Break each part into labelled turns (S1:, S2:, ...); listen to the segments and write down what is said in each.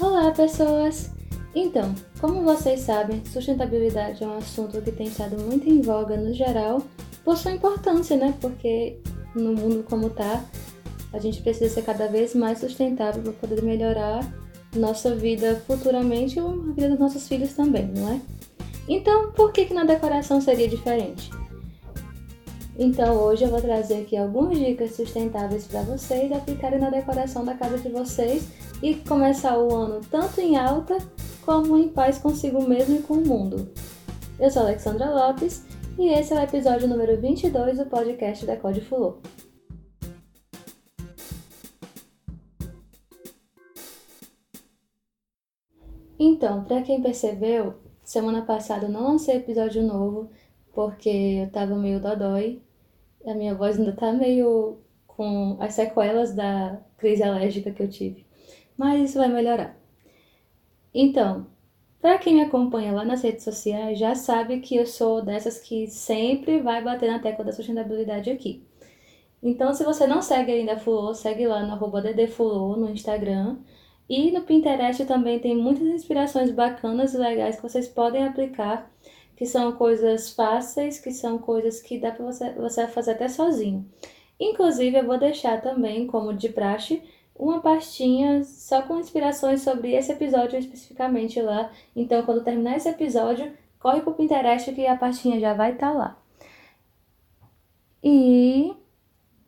S1: Olá, pessoas! Então, como vocês sabem, sustentabilidade é um assunto que tem estado muito em voga no geral, por sua importância, né? Porque no mundo como tá, a gente precisa ser cada vez mais sustentável para poder melhorar nossa vida futuramente e a vida dos nossos filhos também, não é? Então, por que, que na decoração seria diferente? Então, hoje eu vou trazer aqui algumas dicas sustentáveis para vocês aplicarem na decoração da casa de vocês e começar o ano tanto em alta como em paz consigo mesmo e com o mundo. Eu sou Alexandra Lopes e esse é o episódio número 22 do podcast da Code Fulô. Então, para quem percebeu, semana passada eu não lancei episódio novo porque eu tava meio dodói. A minha voz ainda tá meio com as sequelas da crise alérgica que eu tive. Mas isso vai melhorar. Então, para quem me acompanha lá nas redes sociais, já sabe que eu sou dessas que sempre vai bater na tecla da sustentabilidade aqui. Então, se você não segue ainda a Fulô, segue lá no arroba ddfulô no Instagram. E no Pinterest também tem muitas inspirações bacanas e legais que vocês podem aplicar que são coisas fáceis, que são coisas que dá para você, você fazer até sozinho. Inclusive, eu vou deixar também, como de praxe, uma pastinha só com inspirações sobre esse episódio especificamente lá. Então, quando terminar esse episódio, corre pro Pinterest que a pastinha já vai estar tá lá. E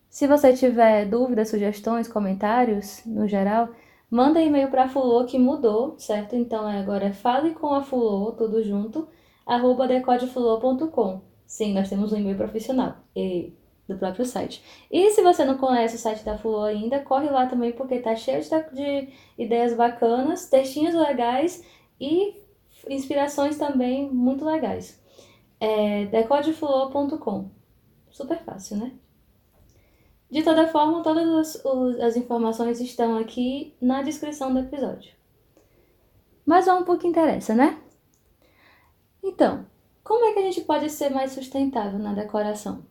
S1: se você tiver dúvidas, sugestões, comentários, no geral, manda e-mail para Fulô que mudou, certo? Então agora é fale com a Fulô, tudo junto, arroba decodeflow.com. Sim, nós temos um e-mail profissional e, do próprio site. E se você não conhece o site da Flow ainda, corre lá também porque tá cheio de, de ideias bacanas, textinhos legais e inspirações também muito legais. É decodeflow.com. Super fácil, né? De toda forma, todas as, as informações estão aqui na descrição do episódio. Mas vamos pro que interessa, né? Então, como é que a gente pode ser mais sustentável na decoração?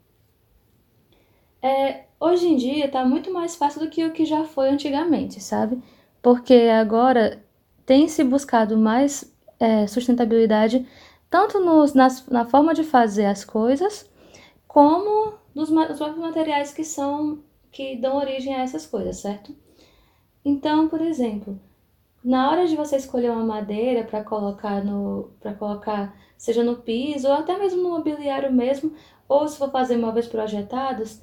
S1: É, hoje em dia está muito mais fácil do que o que já foi antigamente, sabe? Porque agora tem se buscado mais é, sustentabilidade tanto nos, nas, na forma de fazer as coisas, como nos, nos próprios materiais que são que dão origem a essas coisas, certo? Então, por exemplo, na hora de você escolher uma madeira para colocar no para colocar seja no piso ou até mesmo no mobiliário mesmo, ou se for fazer móveis projetados,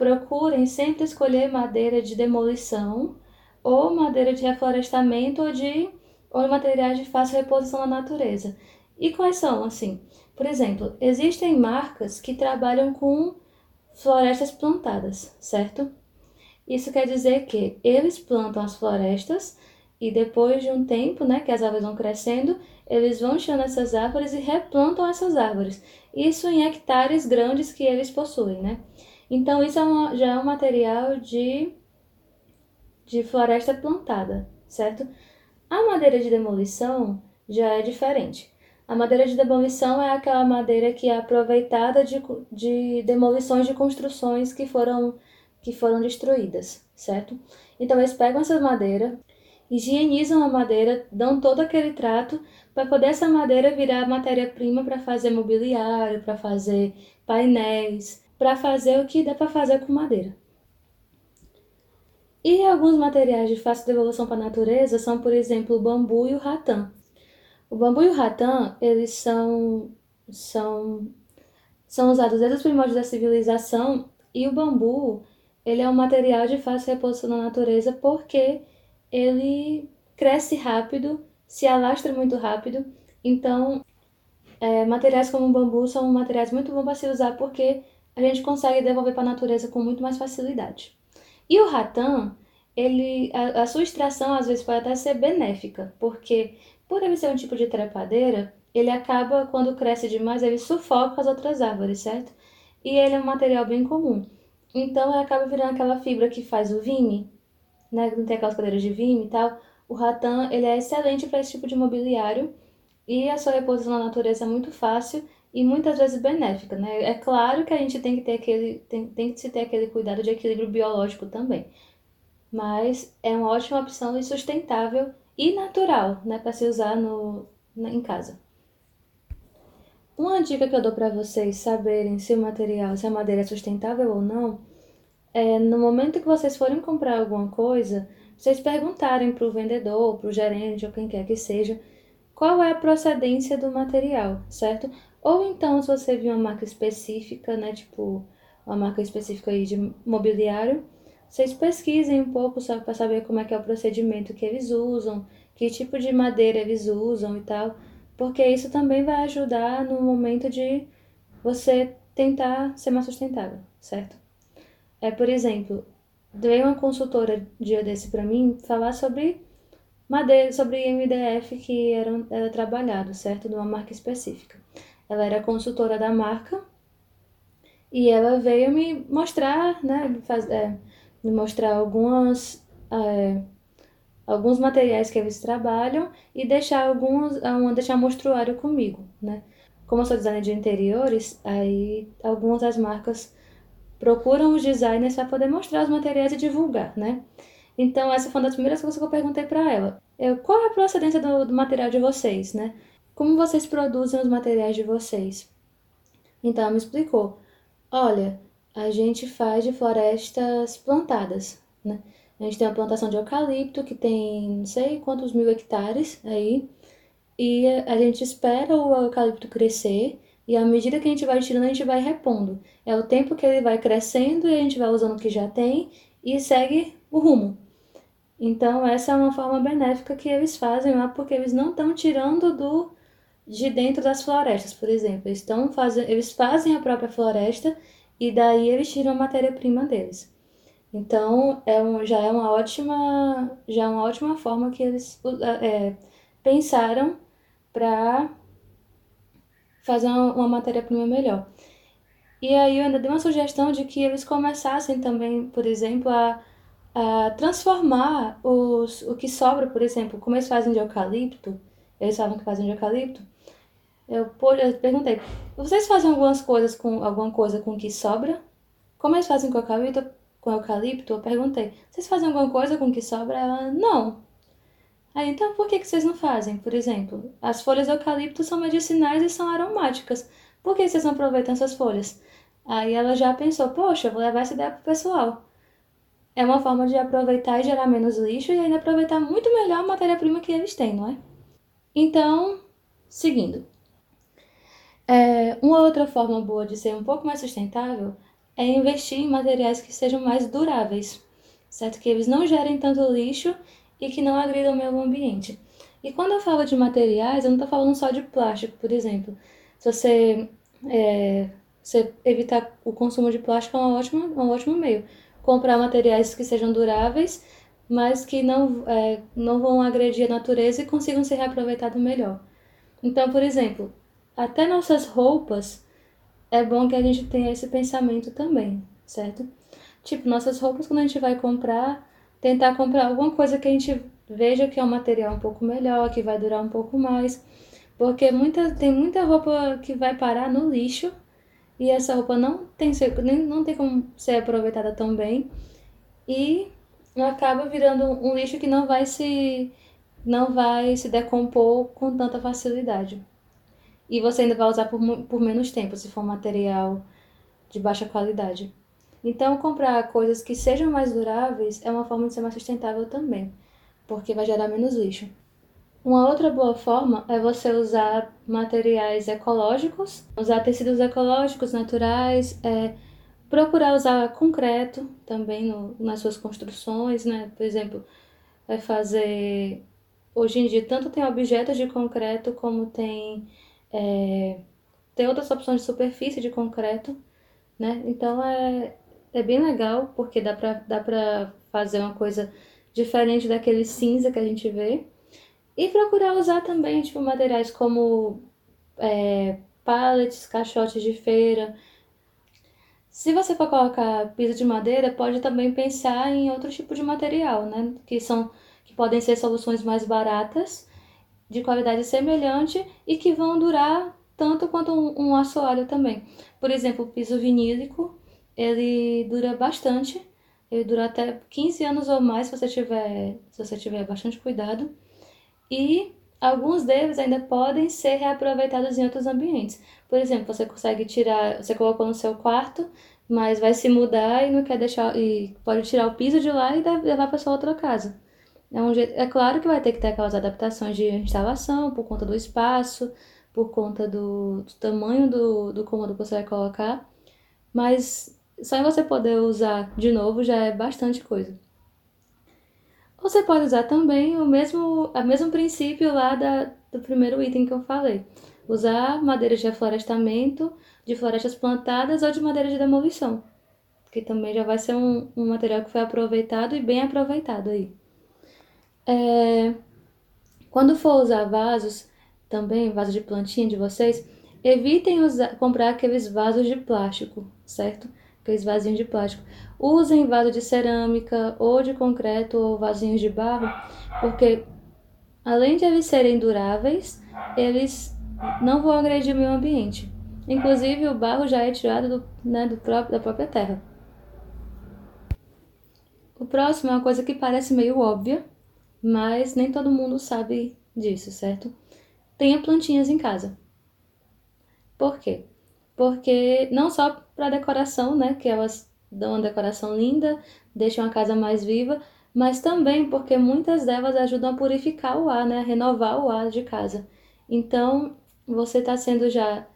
S1: procurem sempre escolher madeira de demolição ou madeira de reflorestamento ou de ou materiais de fácil reposição na natureza. E quais são assim? Por exemplo, existem marcas que trabalham com florestas plantadas, certo? Isso quer dizer que eles plantam as florestas e depois de um tempo, né, que as árvores vão crescendo, eles vão tirando essas árvores e replantam essas árvores. Isso em hectares grandes que eles possuem, né? Então isso é uma, já é um material de, de floresta plantada, certo? A madeira de demolição já é diferente. A madeira de demolição é aquela madeira que é aproveitada de, de demolições de construções que foram, que foram destruídas, certo? Então eles pegam essa madeira, higienizam a madeira, dão todo aquele trato para poder essa madeira virar matéria-prima para fazer mobiliário, para fazer painéis, para fazer o que dá para fazer com madeira. E alguns materiais de fácil devolução para a natureza são, por exemplo, o bambu e o ratã. O bambu e o ratã, eles são são são usados desde os primórdios da civilização e o bambu, ele é um material de fácil reposição na natureza porque ele cresce rápido, se alastra muito rápido. Então, é, materiais como o bambu são materiais muito bons para se usar porque a gente consegue devolver para a natureza com muito mais facilidade. E o ratã, ele, a, a, sua extração às vezes pode até ser benéfica, porque por ele ser um tipo de trepadeira, ele acaba, quando cresce demais, ele sufoca as outras árvores, certo? E ele é um material bem comum. Então, ele acaba virando aquela fibra que faz o vime, né, não tem aquelas cadeiras de vinho e tal, o rattan ele é excelente para esse tipo de mobiliário e a sua reposição na natureza é muito fácil e muitas vezes benéfica, né? É claro que a gente tem que ter aquele tem, tem que se ter aquele cuidado de equilíbrio biológico também. mas é uma ótima opção e sustentável e natural, né, para se usar no, em casa. Uma dica que eu dou para vocês saberem se o material, se a madeira é sustentável ou não, é no momento que vocês forem comprar alguma coisa, vocês perguntarem para o vendedor, para o gerente ou quem quer que seja, qual é a procedência do material, certo? Ou então, se você viu uma marca específica, né, tipo uma marca específica aí de mobiliário, vocês pesquisem um pouco só para saber como é que é o procedimento que eles usam, que tipo de madeira eles usam e tal, porque isso também vai ajudar no momento de você tentar ser mais sustentável, certo? É, por exemplo, veio uma consultora dia desse para mim falar sobre madeira, sobre MDF que era, era trabalhado, certo? De uma marca específica. Ela era consultora da marca e ela veio me mostrar, né, faz, é, me mostrar algumas é, alguns materiais que eles trabalham e deixar alguns, um, deixar mostruário comigo, né? Como eu sou designer de interiores, aí algumas das marcas procuram os designers para poder mostrar os materiais e divulgar, né? Então essa foi uma das primeiras coisas que eu perguntei para ela. Eu, qual é a procedência do, do material de vocês, né? Como vocês produzem os materiais de vocês? Então ela me explicou. Olha, a gente faz de florestas plantadas, né? A gente tem a plantação de eucalipto, que tem não sei quantos mil hectares aí. E a gente espera o eucalipto crescer. E à medida que a gente vai tirando, a gente vai repondo. É o tempo que ele vai crescendo e a gente vai usando o que já tem e segue o rumo. Então, essa é uma forma benéfica que eles fazem lá, porque eles não estão tirando do de dentro das florestas, por exemplo. Eles, estão fazendo, eles fazem a própria floresta e daí eles tiram a matéria-prima deles. Então, é um, já é uma ótima, já é uma ótima forma que eles é, pensaram para fazer uma, uma matéria-prima melhor. E aí eu ainda dei uma sugestão de que eles começassem também, por exemplo, a, a transformar os, o que sobra, por exemplo, como eles fazem de eucalipto, eles falam que fazem de eucalipto, eu, eu perguntei, vocês fazem algumas coisas com alguma coisa com o que sobra? Como eles fazem com eucalipto? com eucalipto, eu perguntei: vocês fazem alguma coisa com o que sobra? Ela: não. Aí, então por que, que vocês não fazem? Por exemplo, as folhas de eucalipto são medicinais e são aromáticas. Por que vocês não aproveitam essas folhas? Aí ela já pensou: poxa, vou levar essa ideia pro pessoal. É uma forma de aproveitar e gerar menos lixo e ainda aproveitar muito melhor a matéria-prima que eles têm, não é? Então, seguindo. É, uma outra forma boa de ser um pouco mais sustentável é investir em materiais que sejam mais duráveis, certo? Que eles não gerem tanto lixo e que não agridam o meio ambiente. E quando eu falo de materiais, eu não estou falando só de plástico, por exemplo. Se você, é, você evitar o consumo de plástico é um ótimo, um ótimo meio. Comprar materiais que sejam duráveis, mas que não, é, não vão agredir a natureza e consigam ser reaproveitados melhor. Então, por exemplo, até nossas roupas é bom que a gente tenha esse pensamento também, certo? Tipo, nossas roupas, quando a gente vai comprar, tentar comprar alguma coisa que a gente veja que é um material um pouco melhor, que vai durar um pouco mais. Porque muita, tem muita roupa que vai parar no lixo e essa roupa não tem, não tem como ser aproveitada tão bem e acaba virando um lixo que não vai se não vai se decompor com tanta facilidade. E você ainda vai usar por, por menos tempo, se for material de baixa qualidade. Então, comprar coisas que sejam mais duráveis é uma forma de ser mais sustentável também, porque vai gerar menos lixo. Uma outra boa forma é você usar materiais ecológicos, usar tecidos ecológicos, naturais, é, procurar usar concreto também no, nas suas construções, né? Por exemplo, vai fazer. Hoje em dia, tanto tem objetos de concreto como tem é, tem outras opções de superfície de concreto, né? Então é, é bem legal porque dá pra, dá pra fazer uma coisa diferente daquele cinza que a gente vê. E procurar usar também tipo, materiais como é, pallets, caixotes de feira. Se você for colocar piso de madeira, pode também pensar em outro tipo de material, né? Que são que podem ser soluções mais baratas de qualidade semelhante e que vão durar tanto quanto um, um assoalho também. Por exemplo, o piso vinílico, ele dura bastante, Ele dura até 15 anos ou mais se você tiver, se você tiver bastante cuidado. E alguns deles ainda podem ser reaproveitados em outros ambientes. Por exemplo, você consegue tirar, você colocou no seu quarto, mas vai se mudar e não quer deixar e pode tirar o piso de lá e levar para sua outra casa. É, um jeito, é claro que vai ter que ter aquelas adaptações de instalação por conta do espaço, por conta do, do tamanho do, do cômodo que você vai colocar, mas só em você poder usar de novo já é bastante coisa. Você pode usar também o mesmo, o mesmo princípio lá da, do primeiro item que eu falei. Usar madeira de reflorestamento, de florestas plantadas ou de madeira de demolição. Que também já vai ser um, um material que foi aproveitado e bem aproveitado aí. É, quando for usar vasos, também vaso de plantinha de vocês, evitem usar, comprar aqueles vasos de plástico, certo? Aqueles vasinhos de plástico. Usem vaso de cerâmica ou de concreto ou vasinhos de barro, porque além de eles serem duráveis, eles não vão agredir o meio ambiente. Inclusive, o barro já é tirado do, né, do próprio, da própria terra. O próximo é uma coisa que parece meio óbvia, mas nem todo mundo sabe disso, certo? Tenha plantinhas em casa. Por quê? Porque não só para decoração, né, que elas dão uma decoração linda, deixam a casa mais viva, mas também porque muitas delas ajudam a purificar o ar, né, a renovar o ar de casa. Então, você está sendo já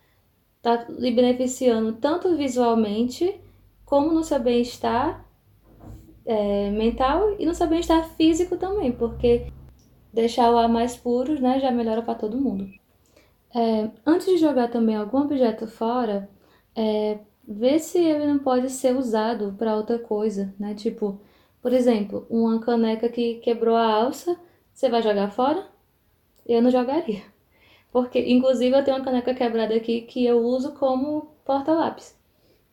S1: está lhe beneficiando tanto visualmente como no seu bem-estar é, mental e no seu bem-estar físico também, porque deixar o ar mais puro né, já melhora para todo mundo. É, antes de jogar também algum objeto fora, é, ver se ele não pode ser usado para outra coisa, né? Tipo, por exemplo, uma caneca que quebrou a alça, você vai jogar fora? Eu não jogaria. Porque, inclusive, eu tenho uma caneca quebrada aqui que eu uso como porta-lápis.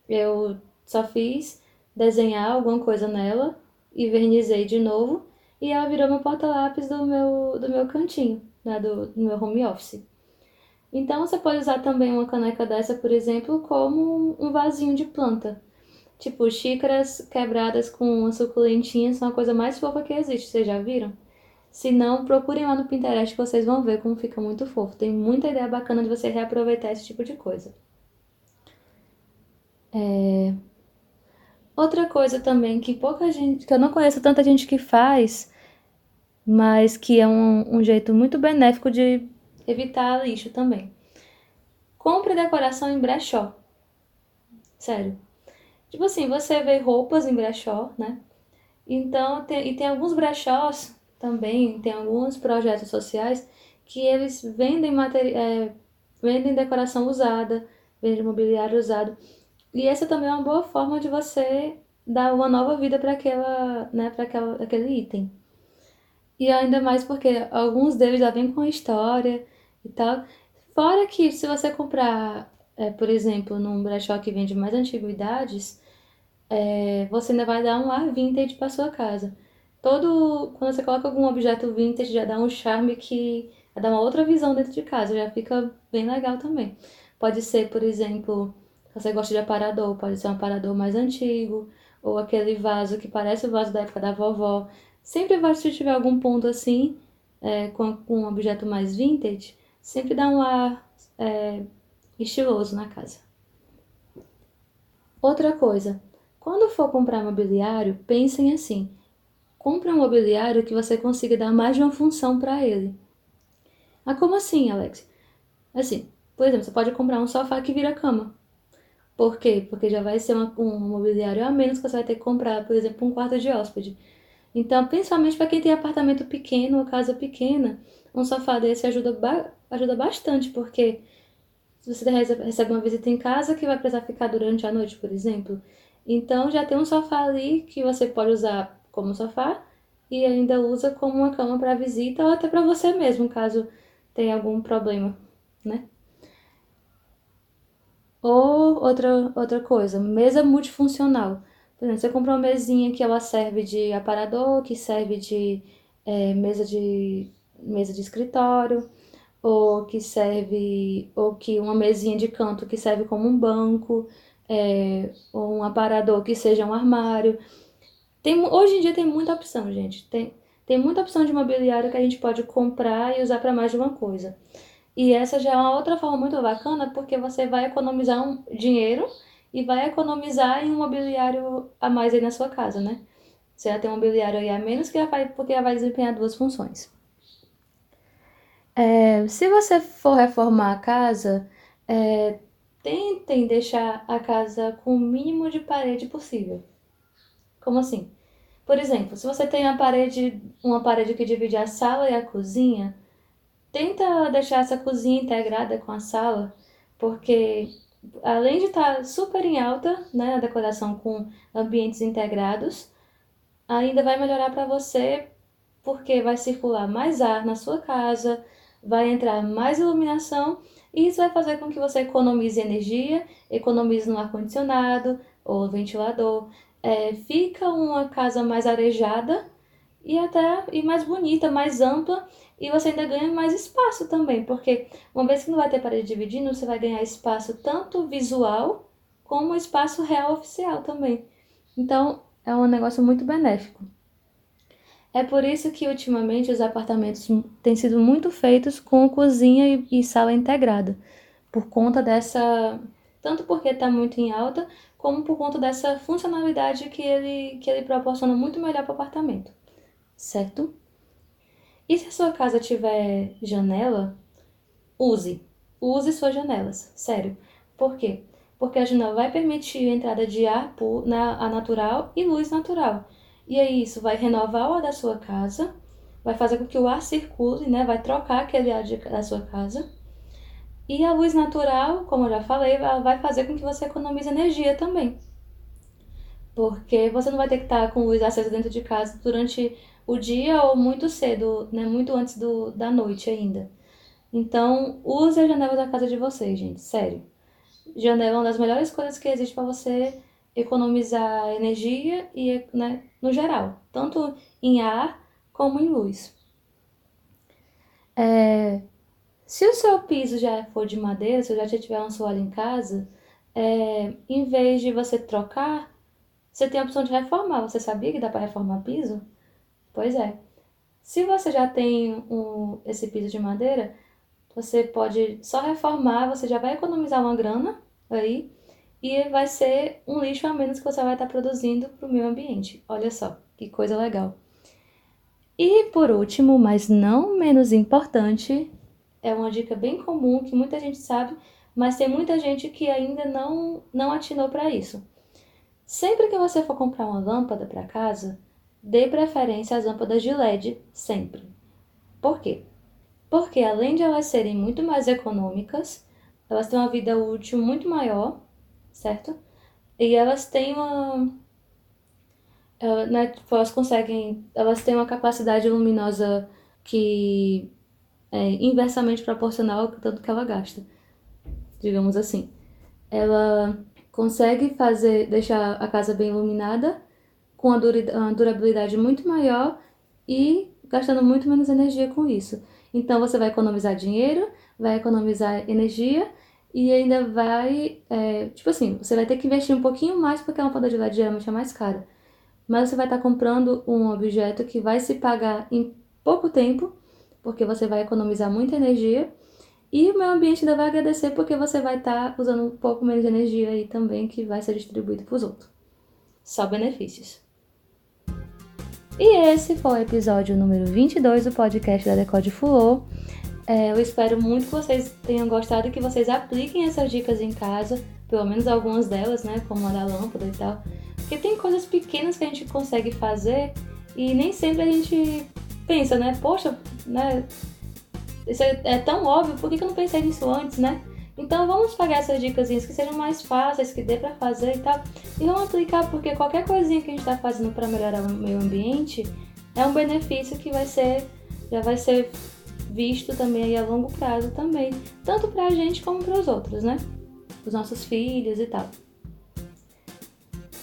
S1: Eu só fiz desenhar alguma coisa nela e vernizei de novo e ela virou meu porta-lápis do meu, do meu cantinho, né, do, do meu home office. Então você pode usar também uma caneca dessa, por exemplo, como um vasinho de planta. Tipo, xícaras quebradas com uma suculentinha são a coisa mais fofa que existe, vocês já viram? Se não, procurem lá no Pinterest que vocês vão ver como fica muito fofo. Tem muita ideia bacana de você reaproveitar esse tipo de coisa. É... Outra coisa também que pouca gente, que eu não conheço tanta gente que faz, mas que é um, um jeito muito benéfico de evitar lixo também. Compre decoração em brechó. Sério. Tipo assim, você vê roupas em brechó, né? Então, tem, e tem alguns brechós também, tem alguns projetos sociais que eles vendem, materi é, vendem decoração usada, vendem mobiliário usado. E essa também é uma boa forma de você dar uma nova vida para aquela, né, para aquele item. E ainda mais porque alguns deles já vêm com história e tal. Fora que se você comprar, é, por exemplo, num brechó que vende mais antiguidades, é, você ainda vai dar um ar vintage para sua casa. Todo, quando você coloca algum objeto vintage, já dá um charme que dá uma outra visão dentro de casa, já fica bem legal também. Pode ser, por exemplo, você gosta de aparador, pode ser um aparador mais antigo, ou aquele vaso que parece o vaso da época da vovó. Sempre vai, se tiver algum ponto assim, é, com, com um objeto mais vintage, sempre dá um ar é, estiloso na casa. Outra coisa, quando for comprar mobiliário, pensem assim: compre um mobiliário que você consiga dar mais de uma função para ele. Ah, como assim, Alex? Assim, por exemplo, você pode comprar um sofá que vira cama. Por quê? Porque já vai ser uma, um mobiliário a menos que você vai ter que comprar, por exemplo, um quarto de hóspede. Então, principalmente para quem tem apartamento pequeno ou casa pequena, um sofá desse ajuda, ba ajuda bastante, porque se você recebe uma visita em casa que vai precisar ficar durante a noite, por exemplo, então já tem um sofá ali que você pode usar como sofá e ainda usa como uma cama para visita ou até para você mesmo, caso tenha algum problema, né? Ou outra, outra coisa, mesa multifuncional. Por exemplo, você compra uma mesinha que ela serve de aparador, que serve de é, mesa de mesa de escritório, ou que serve, ou que uma mesinha de canto que serve como um banco, é, ou um aparador que seja um armário. Tem, hoje em dia tem muita opção, gente. Tem, tem muita opção de mobiliário que a gente pode comprar e usar para mais de uma coisa. E essa já é uma outra forma muito bacana, porque você vai economizar um dinheiro e vai economizar em um mobiliário a mais aí na sua casa, né? Você já tem um mobiliário aí a menos, que já vai, porque já vai desempenhar duas funções. É, se você for reformar a casa, é, tentem deixar a casa com o mínimo de parede possível. Como assim? Por exemplo, se você tem a parede, uma parede que divide a sala e a cozinha, tenta deixar essa cozinha integrada com a sala, porque além de estar tá super em alta, né, a decoração com ambientes integrados, ainda vai melhorar para você porque vai circular mais ar na sua casa, vai entrar mais iluminação e isso vai fazer com que você economize energia, economize no ar-condicionado ou ventilador. É, fica uma casa mais arejada e até e mais bonita, mais ampla e você ainda ganha mais espaço também, porque uma vez que não vai ter parede dividindo, você vai ganhar espaço tanto visual como espaço real oficial também. Então, é um negócio muito benéfico. É por isso que ultimamente os apartamentos têm sido muito feitos com cozinha e, sala integrada, por conta dessa, tanto porque está muito em alta, como por conta dessa funcionalidade que ele, que ele proporciona muito melhor para o apartamento, certo? E se a sua casa tiver janela, use. Use suas janelas, sério. Por quê? Porque a janela vai permitir a entrada de ar na, a natural e luz natural. E aí isso vai renovar o ar da sua casa, vai fazer com que o ar circule, né? Vai trocar aquele ar de, da sua casa. E a luz natural, como eu já falei, vai fazer com que você economize energia também. Porque você não vai ter que estar com luz acesa dentro de casa durante o dia ou muito cedo, né? Muito antes do, da noite ainda. Então, use a janela da casa de vocês, gente, sério. Janela é uma das melhores coisas que existe para você economizar energia e, né, no geral, tanto em ar como em luz. É, se o seu piso já for de madeira, se já tiver um soalho em casa, é, em vez de você trocar, você tem a opção de reformar. Você sabia que dá para reformar piso? Pois é. Se você já tem um, esse piso de madeira, você pode só reformar, você já vai economizar uma grana aí e vai ser um lixo a menos que você vai estar produzindo para o meio ambiente. Olha só, que coisa legal. E por último, mas não menos importante, é uma dica bem comum que muita gente sabe, mas tem muita gente que ainda não, não atinou para isso. Sempre que você for comprar uma lâmpada para casa, dê preferência às lâmpadas de LED, sempre. Por quê? Porque além de elas serem muito mais econômicas, elas têm uma vida útil muito maior certo? E elas têm uma. Ela, né, tipo, elas conseguem. Elas têm uma capacidade luminosa que é inversamente proporcional ao tanto que ela gasta, digamos assim. Ela consegue fazer deixar a casa bem iluminada com uma durabilidade muito maior e gastando muito menos energia com isso. Então você vai economizar dinheiro, vai economizar energia e ainda vai, é, tipo assim, você vai ter que investir um pouquinho mais porque a lâmpada de LED geralmente é mais cara. Mas você vai estar comprando um objeto que vai se pagar em pouco tempo, porque você vai economizar muita energia. E o meio ambiente ainda vai agradecer porque você vai estar usando um pouco menos de energia aí também, que vai ser distribuído para os outros. Só benefícios. E esse foi o episódio número 22 do podcast da Decode Fulô. É, eu espero muito que vocês tenham gostado e que vocês apliquem essas dicas em casa, pelo menos algumas delas, né? Como a da lâmpada e tal. Porque tem coisas pequenas que a gente consegue fazer e nem sempre a gente pensa, né? Poxa, né? Isso é, é tão óbvio, por que, eu não pensei nisso antes, né? Então vamos pegar essas dicas que sejam mais fáceis, que dê para fazer e tal, e vamos aplicar, porque qualquer coisinha que a gente está fazendo para melhorar o meio ambiente é um benefício que vai ser, já vai ser visto também aí a longo prazo também, tanto para a gente como para os outros, né? Os nossos filhos e tal.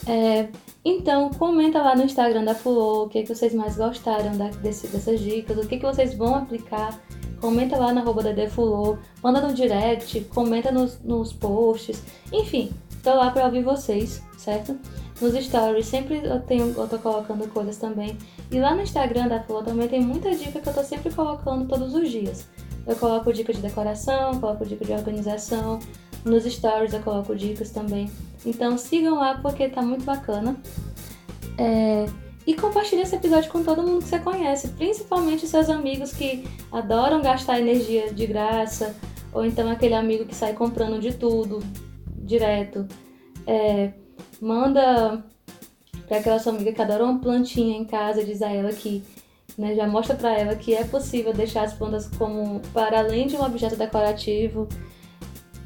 S1: É, então, comenta lá no Instagram da Fulô o que, que vocês mais gostaram da, desse, dessas dicas, o que, que vocês vão aplicar. Comenta lá na arroba da Fulô, manda no direct, comenta nos, nos posts. Enfim, tô lá para ouvir vocês, certo? Nos stories sempre eu, tenho, eu tô colocando coisas também. E lá no Instagram da Flor também tem muita dica que eu tô sempre colocando todos os dias. Eu coloco dicas de decoração, coloco dicas de organização. Nos stories eu coloco dicas também. Então sigam lá porque tá muito bacana. É... E compartilhe esse episódio com todo mundo que você conhece, principalmente seus amigos que adoram gastar energia de graça, ou então aquele amigo que sai comprando de tudo direto. É, manda para aquela sua amiga que adora uma plantinha em casa, diz a ela que né, já mostra para ela que é possível deixar as plantas como para além de um objeto decorativo.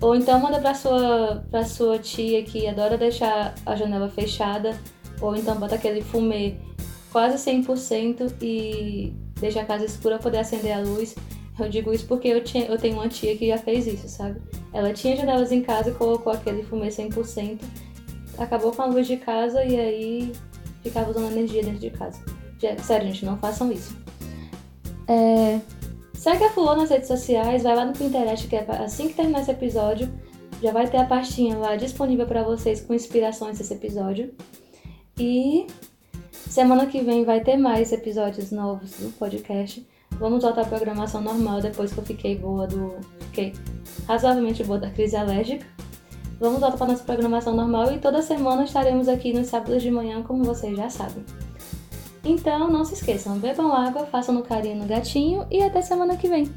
S1: Ou então manda para sua para sua tia que adora deixar a janela fechada, ou então bota aquele fumê quase 100% e deixa a casa escura poder acender a luz. Eu digo isso porque eu, tinha, eu tenho uma tia que já fez isso, sabe? Ela tinha janelas em casa e colocou aquele fumê 100%, acabou com a luz de casa e aí ficava usando energia dentro de casa. Sério, gente, não façam isso. É... Segue a Fulô nas redes sociais, vai lá no Pinterest, que é assim que terminar esse episódio, já vai ter a pastinha lá disponível para vocês com inspirações desse episódio. E semana que vem vai ter mais episódios novos do podcast. Vamos voltar à programação normal depois que eu fiquei boa do. Fiquei razoavelmente boa da crise alérgica. Vamos voltar para nossa programação normal e toda semana estaremos aqui nos sábados de manhã, como vocês já sabem. Então, não se esqueçam, bebam água, façam no carinho no gatinho e até semana que vem.